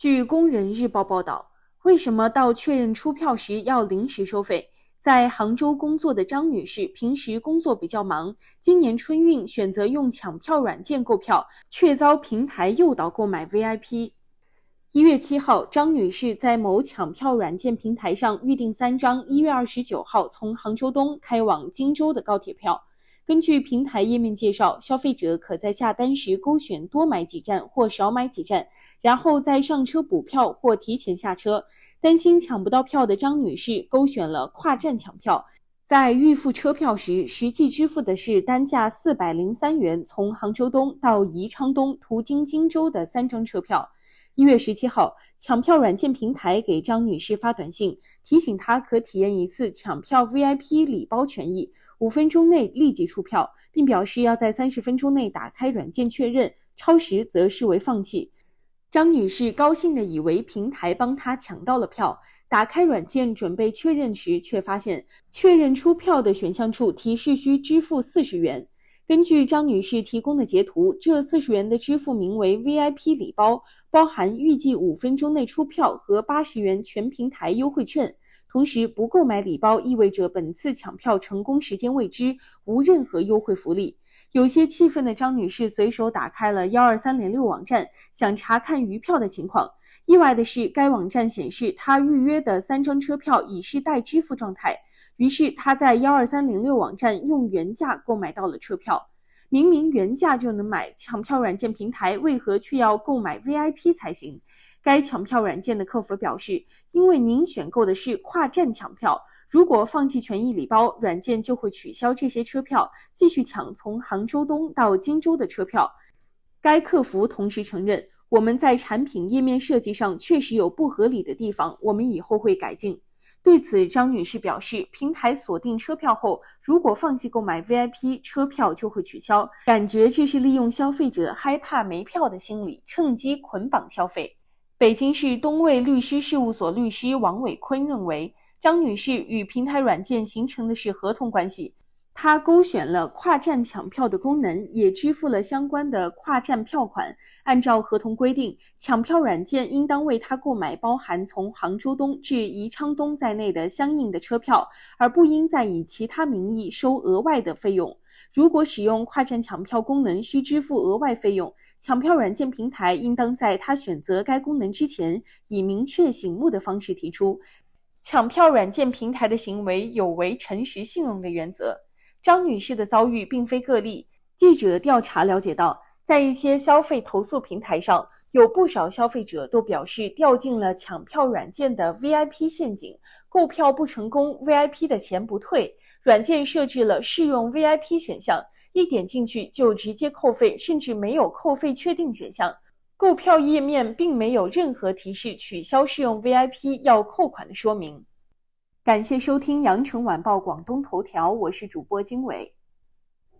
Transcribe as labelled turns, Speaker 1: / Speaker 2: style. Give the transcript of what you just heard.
Speaker 1: 据工人日报报道，为什么到确认出票时要临时收费？在杭州工作的张女士平时工作比较忙，今年春运选择用抢票软件购票，却遭平台诱导购买 VIP。一月七号，张女士在某抢票软件平台上预订三张一月二十九号从杭州东开往荆州的高铁票。根据平台页面介绍，消费者可在下单时勾选多买几站或少买几站。然后再上车补票或提前下车。担心抢不到票的张女士勾选了跨站抢票，在预付车票时，实际支付的是单价四百零三元从杭州东到宜昌东途经荆州的三张车票。一月十七号，抢票软件平台给张女士发短信，提醒她可体验一次抢票 VIP 礼包权益，五分钟内立即出票，并表示要在三十分钟内打开软件确认，超时则视为放弃。张女士高兴地以为平台帮她抢到了票，打开软件准备确认时，却发现确认出票的选项处提示需支付四十元。根据张女士提供的截图，这四十元的支付名为 VIP 礼包，包含预计五分钟内出票和八十元全平台优惠券。同时，不购买礼包意味着本次抢票成功时间未知，无任何优惠福利。有些气愤的张女士随手打开了幺二三零六网站，想查看余票的情况。意外的是，该网站显示她预约的三张车票已是待支付状态。于是他在幺二三零六网站用原价购买到了车票。明明原价就能买，抢票软件平台为何却要购买 VIP 才行？该抢票软件的客服表示，因为您选购的是跨站抢票。如果放弃权益礼包，软件就会取消这些车票，继续抢从杭州东到荆州的车票。该客服同时承认，我们在产品页面设计上确实有不合理的地方，我们以后会改进。对此，张女士表示，平台锁定车票后，如果放弃购买 VIP 车票就会取消，感觉这是利用消费者害怕没票的心理，趁机捆绑消费。北京市东卫律师事务所律师王伟坤认为。张女士与平台软件形成的是合同关系，他勾选了跨站抢票的功能，也支付了相关的跨站票款。按照合同规定，抢票软件应当为他购买包含从杭州东至宜昌东在内的相应的车票，而不应再以其他名义收额外的费用。如果使用跨站抢票功能需支付额外费用，抢票软件平台应当在他选择该功能之前，以明确醒目的方式提出。抢票软件平台的行为有违诚实信用的原则。张女士的遭遇并非个例。记者调查了解到，在一些消费投诉平台上，有不少消费者都表示掉进了抢票软件的 VIP 陷阱，购票不成功，VIP 的钱不退。软件设置了试用 VIP 选项，一点进去就直接扣费，甚至没有扣费确定选项。购票页面并没有任何提示取消试用 VIP 要扣款的说明。感谢收听羊城晚报广东头条，我是主播经纬。